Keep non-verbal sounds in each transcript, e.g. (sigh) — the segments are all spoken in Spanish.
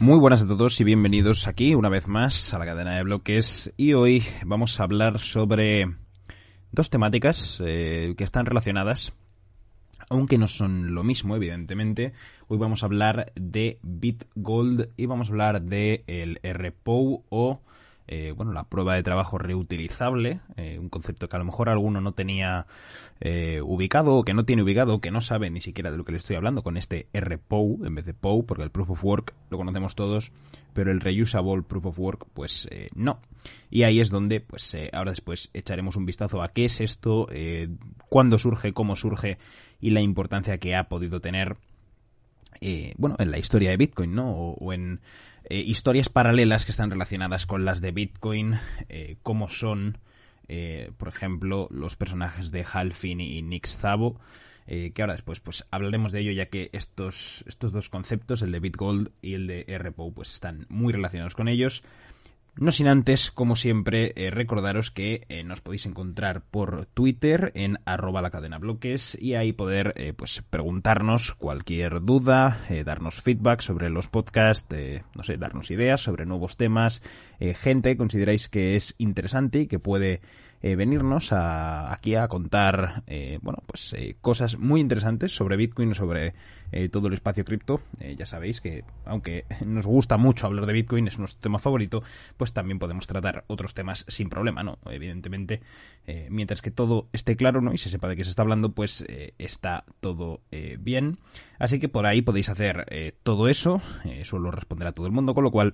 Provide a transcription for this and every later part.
Muy buenas a todos y bienvenidos aquí una vez más a la cadena de bloques y hoy vamos a hablar sobre dos temáticas eh, que están relacionadas aunque no son lo mismo, evidentemente. Hoy vamos a hablar de BitGold y vamos a hablar de el RPO o eh, bueno, la prueba de trabajo reutilizable, eh, un concepto que a lo mejor alguno no tenía eh, ubicado o que no tiene ubicado, que no sabe ni siquiera de lo que le estoy hablando con este RPOW en vez de POW, porque el Proof of Work lo conocemos todos, pero el Reusable Proof of Work, pues no. Y ahí es donde, pues ahora después echaremos un vistazo a qué es esto, cuándo surge, cómo surge y la importancia que ha podido tener bueno, en la historia de Bitcoin, ¿no? o en eh, historias paralelas que están relacionadas con las de Bitcoin, eh, como son, eh, por ejemplo, los personajes de Halfin y Nix Zabo, que ahora después pues hablaremos de ello ya que estos, estos dos conceptos, el de BitGold y el de RPO, pues están muy relacionados con ellos. No sin antes, como siempre, eh, recordaros que eh, nos podéis encontrar por Twitter en arroba la cadena bloques y ahí poder eh, pues preguntarnos cualquier duda, darnos feedback sobre los podcasts, no sé, darnos ideas sobre nuevos temas, gente que consideráis que es interesante y que puede eh, venirnos a, aquí a contar eh, bueno pues eh, cosas muy interesantes sobre Bitcoin sobre todo el espacio cripto. Ya sabéis que aunque nos gusta mucho hablar de Bitcoin es nuestro tema favorito pues también podemos tratar otros temas sin problema no evidentemente mientras que todo esté claro no y se sepa de qué se está hablando pues está todo bien. Así que por ahí podéis hacer todo eso suelo responder a todo el mundo con lo cual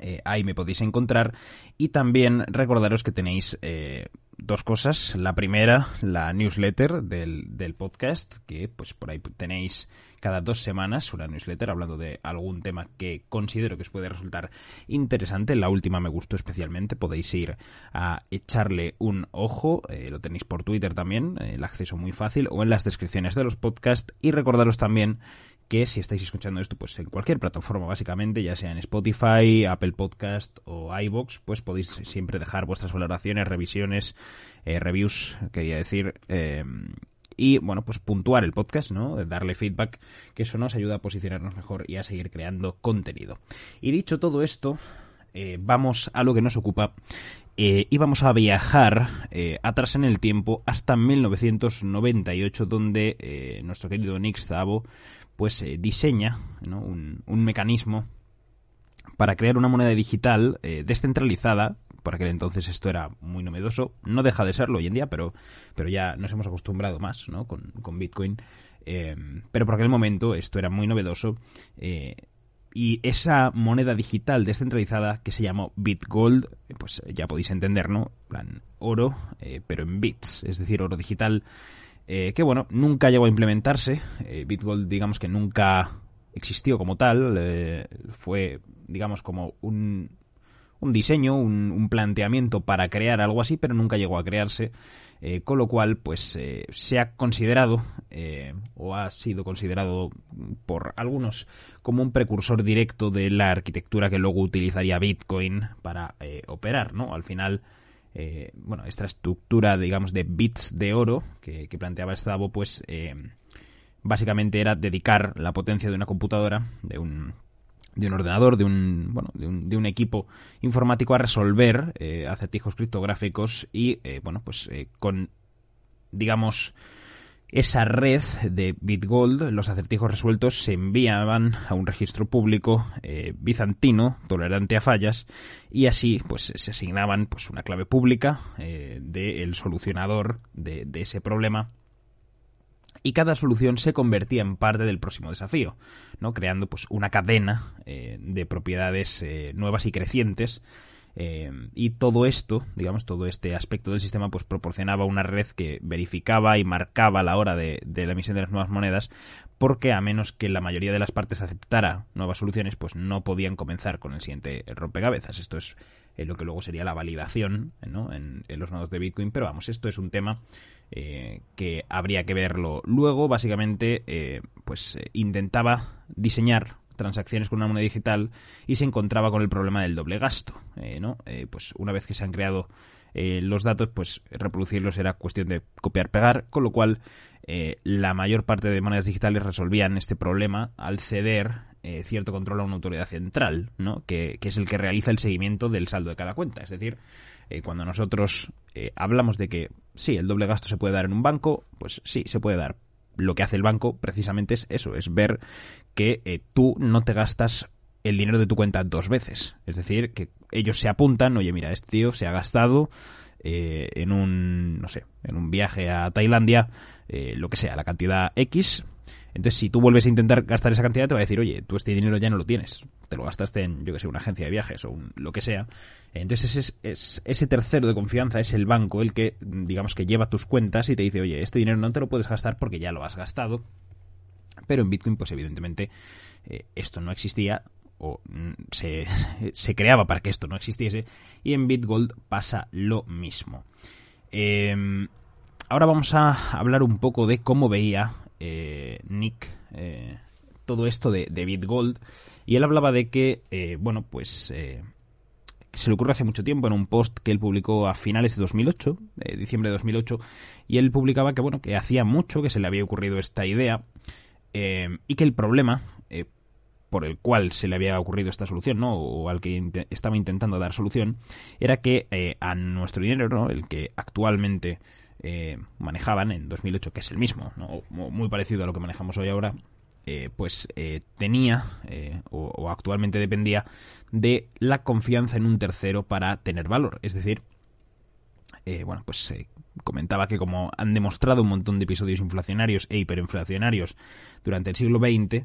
eh, ahí me podéis encontrar. Y también recordaros que tenéis eh, dos cosas. La primera, la newsletter del, del, podcast, que pues por ahí tenéis cada dos semanas una newsletter hablando de algún tema que considero que os puede resultar interesante. La última me gustó especialmente. Podéis ir a echarle un ojo. Eh, lo tenéis por Twitter también. el acceso muy fácil. O en las descripciones de los podcasts. Y recordaros también que si estáis escuchando esto pues en cualquier plataforma básicamente, ya sea en Spotify, Apple Podcast o iBox, pues podéis siempre dejar vuestras valoraciones, revisiones, eh, reviews, quería decir, eh, y bueno, pues puntuar el podcast, ¿no? Darle feedback, que eso nos ayuda a posicionarnos mejor y a seguir creando contenido. Y dicho todo esto, eh, vamos a lo que nos ocupa y vamos a viajar atrás en el tiempo hasta 1998, donde nuestro querido Nick Szabo pues eh, diseña un, mecanismo para crear una moneda digital eh, descentralizada. Por aquel entonces esto era muy novedoso. No deja de serlo hoy en día, pero, pero ya nos hemos acostumbrado más ¿no? con, Bitcoin. Eh, pero por aquel momento esto era muy novedoso. y esa moneda digital descentralizada que se llamó BitGold, pues ya podéis entender, ¿no? plan oro, pero en bits, es decir, oro digital eh, que bueno, nunca llegó a implementarse. Eh, BitGold, digamos que nunca existió como tal, eh, fue, digamos, como un, un diseño, un, planteamiento para crear algo así, pero nunca llegó a crearse, con lo cual, pues, se ha considerado, o ha sido considerado por algunos como un precursor directo de la arquitectura que luego utilizaría Bitcoin para operar, ¿no? Al final, eh, bueno, esta estructura, digamos, de bits de oro que, planteaba Stavo, pues eh, básicamente era dedicar la potencia de una computadora, de un, de un ordenador, de un, bueno, de un, de un equipo informático a resolver eh, acertijos criptográficos y, bueno, pues con, digamos, esa red de BitGold, los acertijos resueltos se enviaban a un registro público eh, bizantino, tolerante a fallas, y así pues se asignaban pues una clave pública eh, del solucionador de, ese problema y cada solución se convertía en parte del próximo desafío, ¿no? creando pues una cadena eh, de propiedades nuevas y crecientes eh, y todo esto, digamos, todo este aspecto del sistema, pues proporcionaba una red que verificaba y marcaba la hora de, la emisión de las nuevas monedas, porque a menos que la mayoría de las partes aceptara nuevas soluciones, pues no podían comenzar con el siguiente rompecabezas. Esto es eh, lo que luego sería la validación en, los nodos de Bitcoin, pero vamos, esto es un tema eh, que habría que verlo luego. Básicamente, pues intentaba diseñar transacciones con una moneda digital y se encontraba con el problema del doble gasto. Eh, ¿no? Eh, pues una vez que se han creado eh, los datos, pues reproducirlos era cuestión de copiar-pegar, con lo cual la mayor parte de monedas digitales resolvían este problema al ceder eh, cierto control a una autoridad central, ¿no? Que, es el que realiza el seguimiento del saldo de cada cuenta. Es decir, eh, cuando nosotros hablamos de que sí, el doble gasto se puede dar en un banco, pues sí, se puede dar. Lo que hace el banco precisamente es eso, es ver que tú no te gastas el dinero de tu cuenta dos veces. Es decir, que ellos se apuntan, oye, mira, este tío se ha gastado eh, en un, no sé, en un viaje a Tailandia, eh, lo que sea, la cantidad X. Entonces, si tú vuelves a intentar gastar esa cantidad, te va a decir, oye, tú este dinero ya no lo tienes. Te lo gastaste en, yo que sé, una agencia de viajes o lo que sea. Entonces, es, es, ese tercero de confianza es el banco el que, digamos, que lleva tus cuentas y te dice, oye, este dinero no te lo puedes gastar porque ya lo has gastado. Pero en Bitcoin, pues evidentemente, eh, esto no existía o mm, se, (laughs) se, creaba para que esto no existiese y en BitGold pasa lo mismo. Em, ahora vamos a hablar un poco de cómo veía eh, Nick eh, todo esto de, BitGold y él hablaba de que, eh, bueno, pues se le ocurrió hace mucho tiempo en un post que él publicó a finales de 2008, diciembre de 2008, y él publicaba que, bueno, que hacía mucho que se le había ocurrido esta idea y que el problema por el cual se le había ocurrido esta solución, ¿no? O al que estaba intentando dar solución, era que eh, a nuestro dinero, ¿no? El que actualmente eh, manejaban en 2008, que es el mismo, ¿no? Muy parecido a lo que manejamos hoy ahora, eh, pues tenía o, o, actualmente dependía de la confianza en un tercero para tener valor. Es decir, bueno, pues comentaba que como han demostrado un montón de episodios inflacionarios e hiperinflacionarios durante el siglo XX,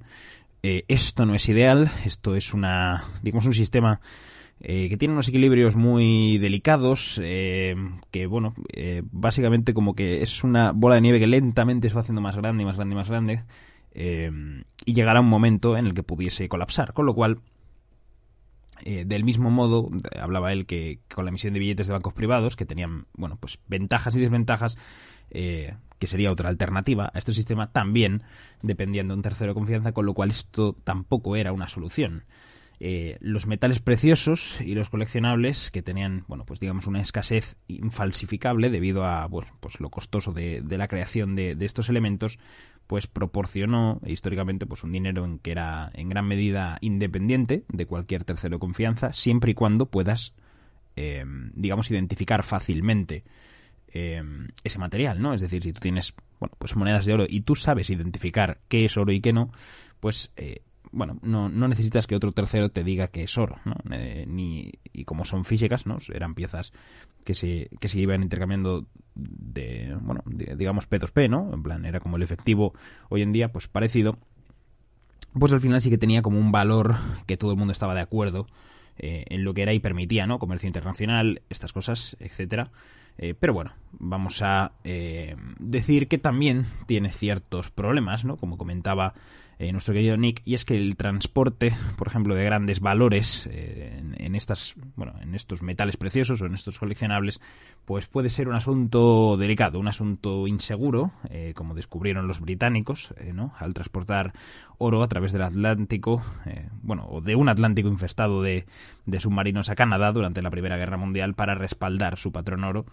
eh, esto no es ideal, esto es una, digamos, un sistema eh, que tiene unos equilibrios muy delicados, eh, que bueno, básicamente como que es una bola de nieve que lentamente se va haciendo más grande y más grande y más grande, y llegará un momento en el que pudiese colapsar, con lo cual, del mismo modo, hablaba él que, con la emisión de billetes de bancos privados, que tenían, bueno, pues ventajas y desventajas, que sería otra alternativa a este sistema, también dependiendo de un tercero de confianza, con lo cual esto tampoco era una solución. Eh, los metales preciosos y los coleccionables que tenían, bueno, pues digamos una escasez infalsificable debido a pues lo costoso de, la creación de, estos elementos, pues proporcionó históricamente pues un dinero en que era en gran medida independiente de cualquier tercero de confianza, siempre y cuando puedas, eh, digamos, identificar fácilmente eh, ese material, ¿no? Es decir, si tú tienes, bueno, pues monedas de oro y tú sabes identificar qué es oro y qué no, pues, eh, bueno, no, no, necesitas que otro tercero te diga que es oro, ¿no? Eh, ni, y como son físicas, ¿no? Eran piezas que se, que se iban intercambiando de, bueno, digamos P2P, ¿no? En plan, era como el efectivo hoy en día, pues parecido. Pues al final sí que tenía como un valor que todo el mundo estaba de acuerdo en lo que era y permitía, ¿no? Comercio internacional, estas cosas, etcétera. Eh, pero bueno, vamos a eh, decir que también tiene ciertos problemas, ¿no? Como comentaba eh, nuestro querido Nick, y es que el transporte, por ejemplo, de grandes valores en, estas, bueno, en estos metales preciosos o en estos coleccionables, pues puede ser un asunto delicado, un asunto inseguro, como descubrieron los británicos, ¿no? Al transportar oro a través del Atlántico, bueno, o de un Atlántico infestado de, de submarinos a Canadá durante la Primera Guerra Mundial para respaldar su patrón oro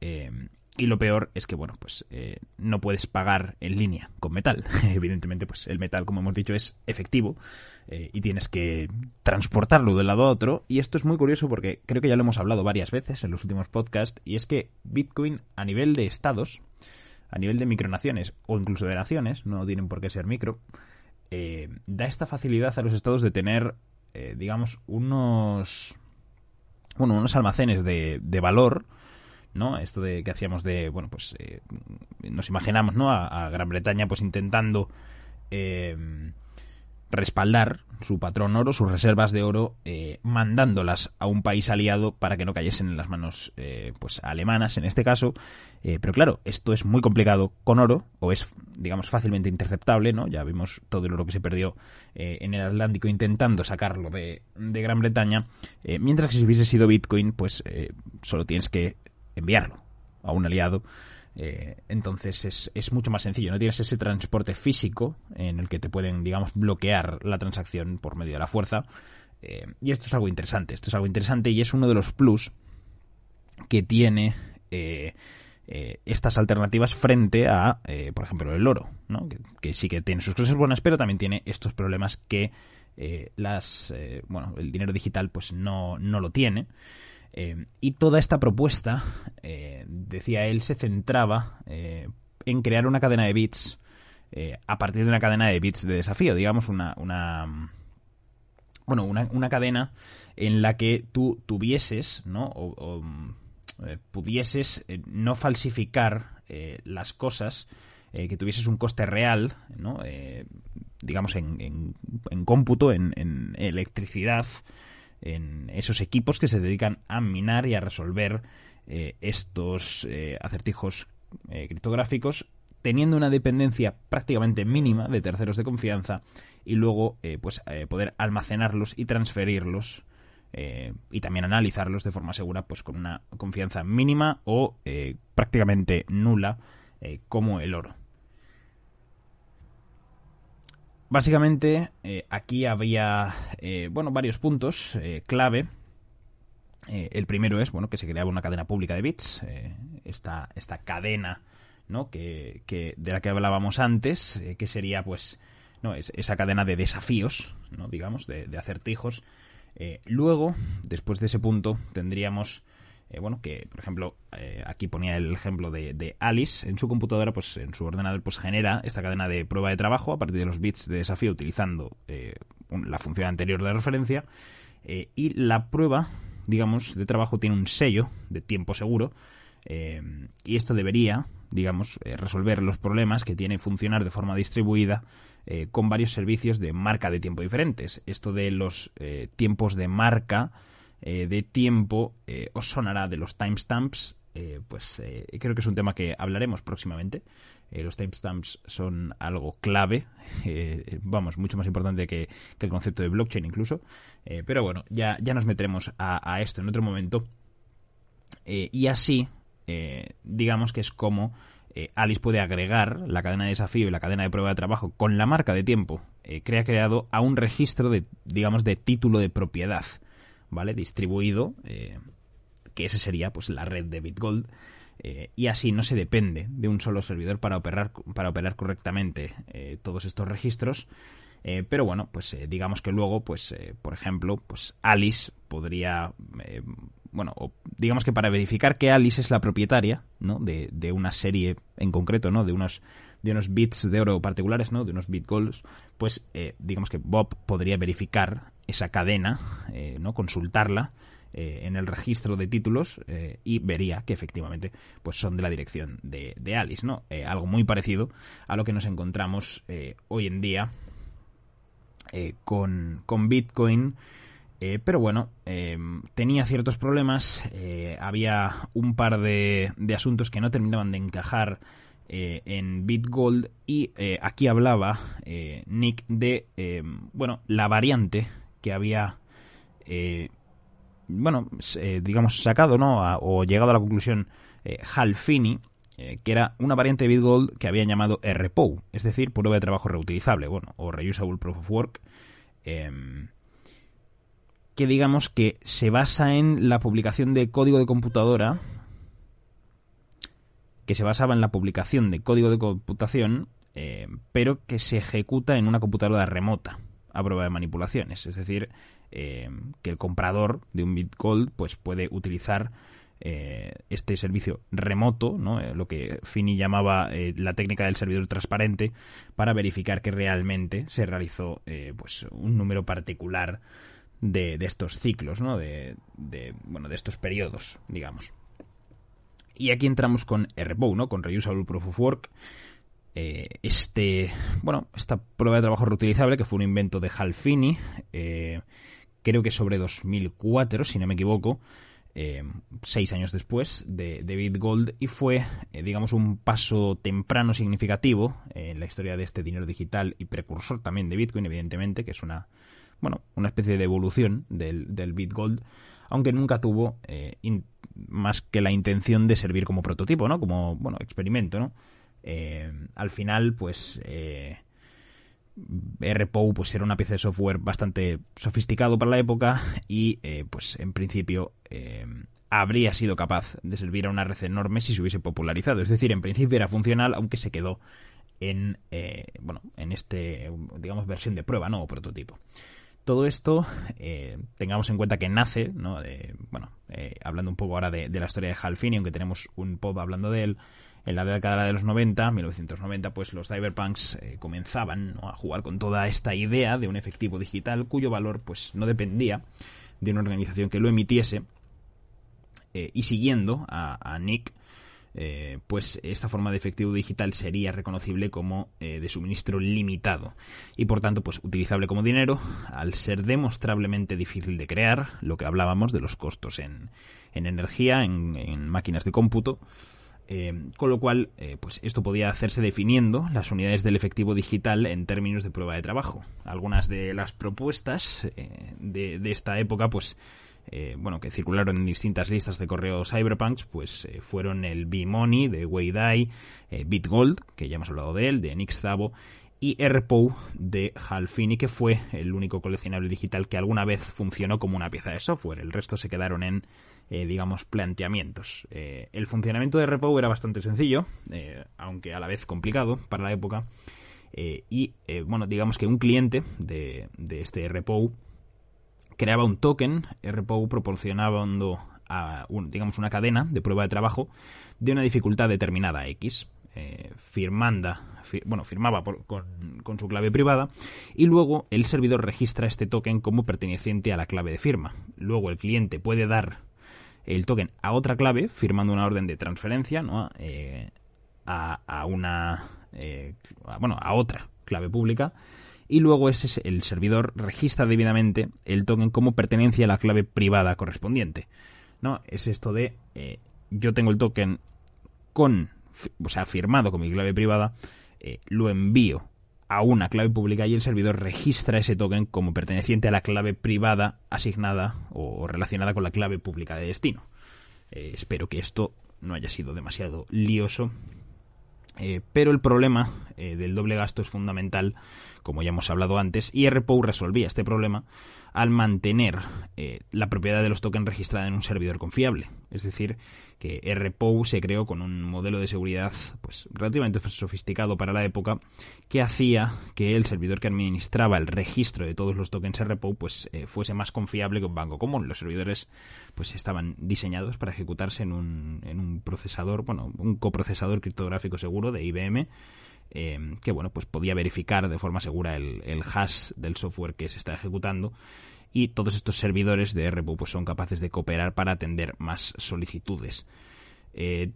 eh, y lo peor es que, bueno, pues eh, no puedes pagar en línea con metal. (laughs) Evidentemente, pues el metal, como hemos dicho, es efectivo eh, y tienes que transportarlo de un lado a otro. Y esto es muy curioso porque creo que ya lo hemos hablado varias veces en los últimos podcasts. Y es que Bitcoin, a nivel de estados, a nivel de micronaciones o incluso de naciones, no tienen por qué ser micro, da esta facilidad a los estados de tener, digamos, unos. Bueno, unos almacenes de, de valor ¿no? Esto de que hacíamos de, bueno, pues eh, nos imaginamos, ¿no? A, Gran Bretaña pues intentando eh, respaldar su patrón oro, sus reservas de oro, eh, mandándolas a un país aliado para que no cayesen en las manos pues alemanas en este caso. pero claro, esto es muy complicado con oro, o es, digamos, fácilmente interceptable, ¿no? Ya vimos todo el oro que se perdió en el Atlántico intentando sacarlo de, de Gran Bretaña. mientras que si hubiese sido Bitcoin, pues solo tienes que enviarlo a un aliado. Eh, entonces es, es, mucho más sencillo. No tienes ese transporte físico en el que te pueden, digamos, bloquear la transacción por medio de la fuerza. Eh, y esto es algo interesante. Esto es algo interesante y es uno de los plus que tiene, eh, estas alternativas frente a, por ejemplo, el oro, ¿no? que, sí que tiene sus cosas buenas, pero también tiene estos problemas que las, bueno, el dinero digital pues no, no lo tiene. Y toda esta propuesta, decía él, se centraba en crear una cadena de bits eh, a partir de una cadena de bits de desafío, digamos una, una bueno, una, cadena en la que tú tuvieses, ¿no? O, eh, pudieses eh, no falsificar las cosas, que tuvieses un coste real, ¿no? digamos, en, en, cómputo, en, en, electricidad, en esos equipos que se dedican a minar y a resolver estos acertijos criptográficos teniendo una dependencia prácticamente mínima de terceros de confianza y luego eh, pues eh, poder almacenarlos y transferirlos eh, y también analizarlos de forma segura pues con una confianza mínima o prácticamente nula como el oro. Básicamente aquí había bueno varios puntos clave el primero es bueno que se creaba una cadena pública de bits esta, esta cadena ¿no? Que, que, de la que hablábamos antes, eh, que sería pues no es, esa cadena de desafíos, ¿no? digamos, de, acertijos. Eh, luego, después de ese punto, tendríamos eh, bueno, que por ejemplo, aquí ponía el ejemplo de, Alice, en su computadora, pues en su ordenador, pues genera esta cadena de prueba de trabajo a partir de los bits de desafío utilizando la función anterior de referencia. y la prueba, digamos, de trabajo tiene un sello de tiempo seguro. y esto debería digamos, eh, resolver los problemas que tiene funcionar de forma distribuida eh, con varios servicios de marca de tiempo diferentes. Esto de los eh, tiempos de marca de tiempo os sonará de los timestamps, pues creo que es un tema que hablaremos próximamente. los timestamps son algo clave, (laughs) vamos, mucho más importante que, el concepto de blockchain incluso. pero bueno, ya, ya nos meteremos a, esto en otro momento. y así eh, digamos que es como eh, Alice puede agregar la cadena de desafío y la cadena de prueba de trabajo con la marca de tiempo eh, que creado a un registro de, digamos, de título de propiedad, ¿vale? Distribuido, que ese sería, pues, la red de BitGold. y así no se depende de un solo servidor para operar, para operar correctamente todos estos registros. pero bueno, pues digamos que luego, pues, por ejemplo, pues Alice podría bueno, digamos que para verificar que Alice es la propietaria, ¿no? De, de, una serie en concreto, ¿no? De unos, de unos bits de oro particulares, ¿no? De unos bit goals, pues eh, digamos que Bob podría verificar esa cadena, eh, ¿no? Consultarla eh, en el registro de títulos y vería que efectivamente pues son de la dirección de, de Alice, ¿no? algo muy parecido a lo que nos encontramos hoy en día con, con Bitcoin pero bueno, tenía ciertos problemas, había un par de, asuntos que no terminaban de encajar en BitGold y aquí hablaba Nick de, bueno, la variante que había, bueno, digamos, sacado, ¿no? o llegado a la conclusión Hal Finney, que era una variante de BitGold que habían llamado RPO, es decir, prueba de trabajo reutilizable, bueno, o Reusable Proof of Work que digamos que se basa en la publicación de código de computadora, que se basaba en la publicación de código de computación, eh, pero que se ejecuta en una computadora remota a prueba de manipulaciones. Es decir, eh, que el comprador de un Bitcoin pues, puede utilizar eh, este servicio remoto, ¿no? lo que Fini llamaba la técnica del servidor transparente, para verificar que realmente se realizó pues, un número particular de, estos ciclos, ¿no? De, bueno, de estos periodos, digamos. Y aquí entramos con RPO, ¿no? Con Reusable Proof of Work. Eh, este, bueno, esta prueba de trabajo reutilizable que fue un invento de Hal Finney, eh, creo que sobre 2004, si no me equivoco, eh, seis años después de, de BitGold y fue, digamos, un paso temprano significativo en la historia de este dinero digital y precursor también de Bitcoin, evidentemente, que es una, bueno, una especie de evolución del, del BitGold, aunque nunca tuvo eh, más que la intención de servir como prototipo, ¿no? Como, bueno, experimento, ¿no? Eh, al final, pues, eh, pues era una pieza de software bastante sofisticado para la época y pues en principio habría sido capaz de servir a una red enorme si se hubiese popularizado. Es decir, en principio era funcional, aunque se quedó en, eh, bueno, en este, digamos, versión de prueba, ¿no? O prototipo. Todo esto, eh, tengamos en cuenta que nace, ¿no? bueno, eh, hablando un poco ahora de, la historia de Hal Finney, aunque tenemos un pop hablando de él, en la década de los 90, 1990, pues los cyberpunks comenzaban a jugar con toda esta idea de un efectivo digital cuyo valor pues no dependía de una organización que lo emitiese, eh, y siguiendo a, Nick, eh, pues esta forma de efectivo digital sería reconocible como eh, de suministro limitado y por tanto pues utilizable como dinero al ser demostrablemente difícil de crear, lo que hablábamos de los costos en, energía, en, máquinas de cómputo. con lo cual, pues esto podía hacerse definiendo las unidades del efectivo digital en términos de prueba de trabajo. Algunas de las propuestas de, de, esta época, pues eh, bueno, que circularon en distintas listas de correos cyberpunks, pues eh, fueron el B-Money de Wei Dai, eh, BitGold, que ya hemos hablado de él, de Nick Szabo, y RPO de Hal Finney, que fue el único coleccionable digital que alguna vez funcionó como una pieza de software. El resto se quedaron en, digamos, planteamientos. el funcionamiento de RPO era bastante sencillo, aunque a la vez complicado para la época. y, bueno, digamos que un cliente de, de este RPO creaba un token, RPO proporcionando a digamos una cadena de prueba de trabajo de una dificultad determinada X. Eh, firmanda, bueno, firmaba con, su clave privada y luego el servidor registra este token como perteneciente a la clave de firma. Luego el cliente puede dar el token a otra clave firmando una orden de transferencia ¿no? Eh, a, una eh, bueno a otra clave pública y luego ese, el servidor registra debidamente el token como pertenencia a la clave privada correspondiente. ¿no? Es esto de eh, yo tengo el token con, o sea, firmado con mi clave privada, eh, lo envío a una clave pública y el servidor registra ese token como perteneciente a la clave privada asignada o relacionada con la clave pública de destino. Eh, espero que esto no haya sido demasiado lioso eh, pero el problema eh, del doble gasto es fundamental, como ya hemos hablado antes, y RPO resolvía este problema al mantener eh, la propiedad de los tokens registrada en un servidor confiable. Es decir, que RPO se creó con un modelo de seguridad pues, relativamente sofisticado para la época que hacía que el servidor que administraba el registro de todos los tokens RPO pues, eh, fuese más confiable que un banco común. Los servidores pues, estaban diseñados para ejecutarse en un, en un procesador, bueno, un coprocesador criptográfico seguro de IBM Em, que bueno, pues podía verificar de forma segura el, hash del software que se está ejecutando y todos estos servidores de RPO pues son capaces de cooperar para atender más solicitudes. Eh,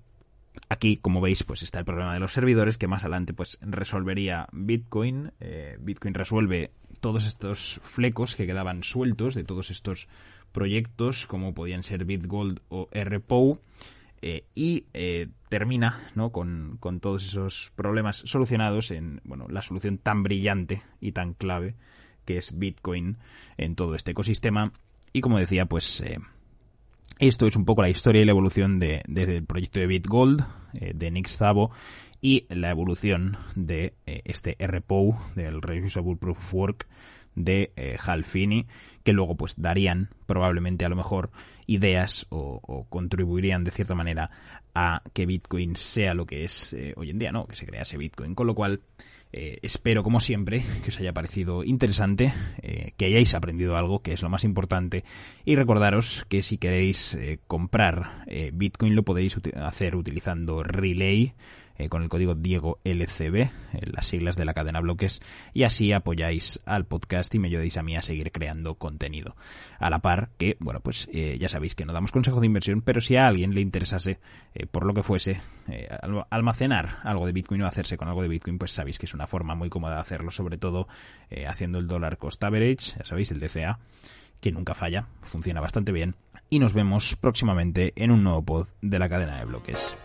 aquí, como veis, pues está el problema de los servidores que más adelante pues resolvería Bitcoin. Eh, Bitcoin resuelve todos estos flecos que quedaban sueltos de todos estos proyectos como podían ser BitGold o RPO eh, y termina ¿no? con, todos esos problemas solucionados en bueno, la solución tan brillante y tan clave que es Bitcoin en todo este ecosistema. Y como decía, pues eh, esto es un poco la historia y la evolución de, del proyecto de BitGold, de Nick Szabo, y la evolución de este RPO, del Reusable Proof of Work, de eh, Hal Finney, que luego pues darían probablemente a lo mejor ideas o, contribuirían de cierta manera a que Bitcoin sea lo que es eh, hoy en día, ¿no? Que se crease Bitcoin. Con lo cual, eh, espero como siempre que os haya parecido interesante, que hayáis aprendido algo, que es lo más importante, y recordaros que si queréis comprar Bitcoin lo podéis hacer utilizando Relay eh, con el código Diego LCB, eh, las siglas de la cadena bloques, y así apoyáis al podcast y me ayudéis a mí a seguir creando contenido. A la par que, bueno, pues eh, ya sabéis que no damos consejo de inversión, pero si a alguien le interesase, por lo que fuese, almacenar algo de Bitcoin o hacerse con algo de Bitcoin, pues sabéis que es una forma muy cómoda de hacerlo, sobre todo haciendo el dólar cost average, ya sabéis, el DCA, que nunca falla, funciona bastante bien. Y nos vemos próximamente en un nuevo pod de la cadena de bloques.